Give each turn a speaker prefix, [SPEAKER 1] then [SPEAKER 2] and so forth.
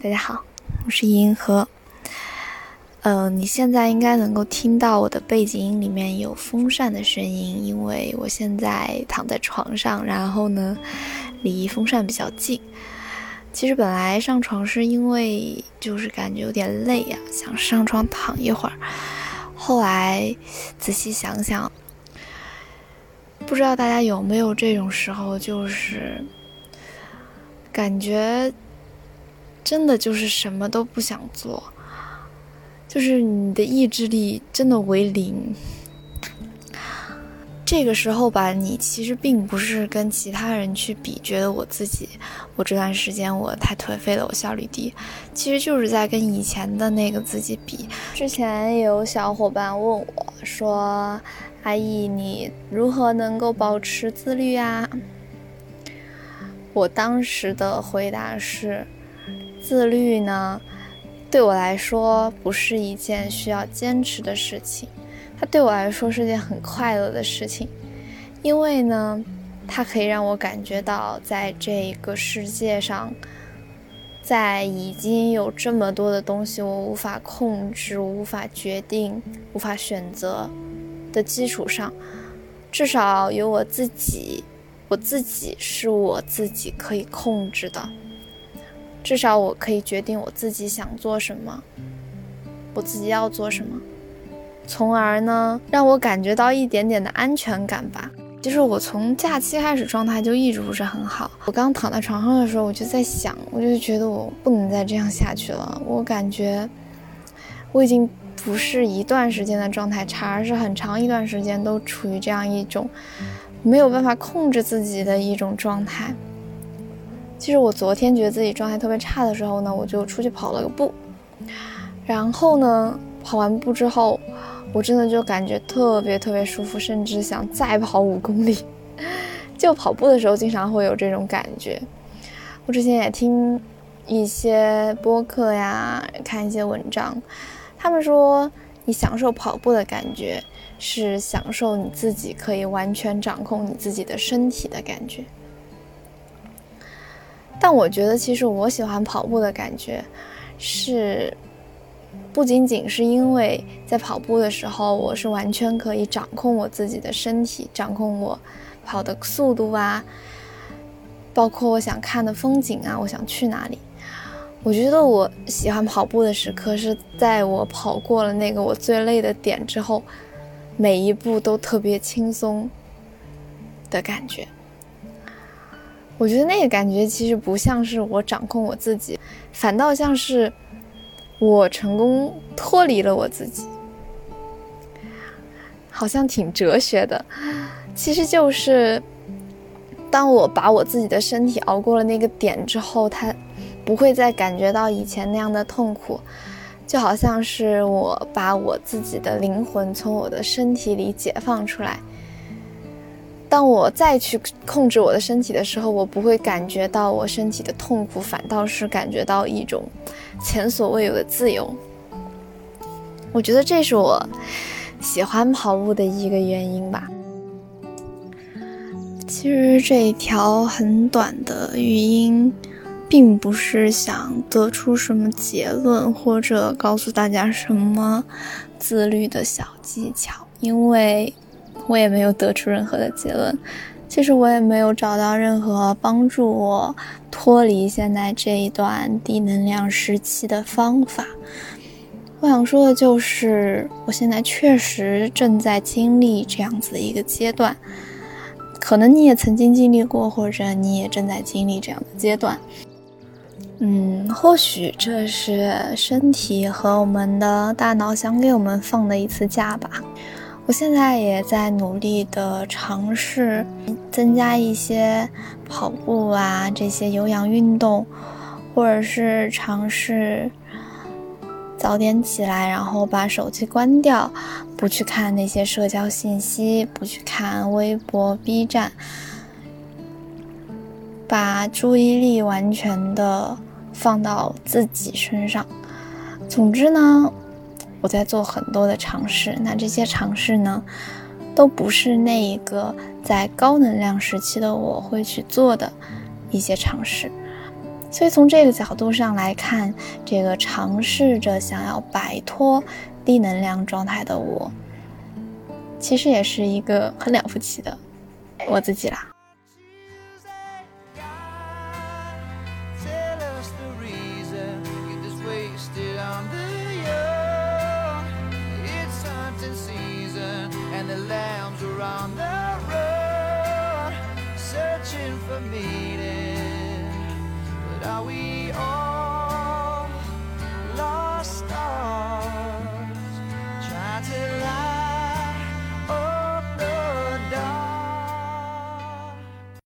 [SPEAKER 1] 大家好，我是银河。呃，你现在应该能够听到我的背景音里面有风扇的声音，因为我现在躺在床上，然后呢，离风扇比较近。其实本来上床是因为就是感觉有点累呀，想上床躺一会儿。后来仔细想想，不知道大家有没有这种时候，就是感觉。真的就是什么都不想做，就是你的意志力真的为零。这个时候吧，你其实并不是跟其他人去比，觉得我自己，我这段时间我太颓废了，我效率低，其实就是在跟以前的那个自己比。之前有小伙伴问我说：“阿姨，你如何能够保持自律呀？”我当时的回答是。自律呢，对我来说不是一件需要坚持的事情，它对我来说是件很快乐的事情，因为呢，它可以让我感觉到在这个世界上，在已经有这么多的东西我无法控制、无法决定、无法选择的基础上，至少有我自己，我自己是我自己可以控制的。至少我可以决定我自己想做什么，我自己要做什么，从而呢让我感觉到一点点的安全感吧。就是我从假期开始状态就一直不是很好。我刚躺在床上的时候，我就在想，我就觉得我不能再这样下去了。我感觉我已经不是一段时间的状态差，而是很长一段时间都处于这样一种没有办法控制自己的一种状态。其实我昨天觉得自己状态特别差的时候呢，我就出去跑了个步，然后呢，跑完步之后，我真的就感觉特别特别舒服，甚至想再跑五公里。就跑步的时候经常会有这种感觉。我之前也听一些播客呀，看一些文章，他们说你享受跑步的感觉，是享受你自己可以完全掌控你自己的身体的感觉。但我觉得，其实我喜欢跑步的感觉，是不仅仅是因为在跑步的时候，我是完全可以掌控我自己的身体，掌控我跑的速度啊，包括我想看的风景啊，我想去哪里。我觉得我喜欢跑步的时刻是在我跑过了那个我最累的点之后，每一步都特别轻松的感觉。我觉得那个感觉其实不像是我掌控我自己，反倒像是我成功脱离了我自己，好像挺哲学的。其实就是当我把我自己的身体熬过了那个点之后，它不会再感觉到以前那样的痛苦，就好像是我把我自己的灵魂从我的身体里解放出来。当我再去控制我的身体的时候，我不会感觉到我身体的痛苦，反倒是感觉到一种前所未有的自由。我觉得这是我喜欢跑步的一个原因吧。其实这一条很短的语音，并不是想得出什么结论，或者告诉大家什么自律的小技巧，因为。我也没有得出任何的结论，其实我也没有找到任何帮助我脱离现在这一段低能量时期的方法。我想说的就是，我现在确实正在经历这样子的一个阶段，可能你也曾经经历过，或者你也正在经历这样的阶段。嗯，或许这是身体和我们的大脑想给我们放的一次假吧。我现在也在努力的尝试增加一些跑步啊这些有氧运动，或者是尝试早点起来，然后把手机关掉，不去看那些社交信息，不去看微博、B 站，把注意力完全的放到自己身上。总之呢。我在做很多的尝试。那这些尝试呢都不是那一个在高能量时期的我会去做的一些尝试。所以从这个角度上来看这个尝试着想要摆脱低能量状态的我其实也是一个很了不起的我自己啦。
[SPEAKER 2] planting season and the lambs were on the road searching for meaning. But are we all?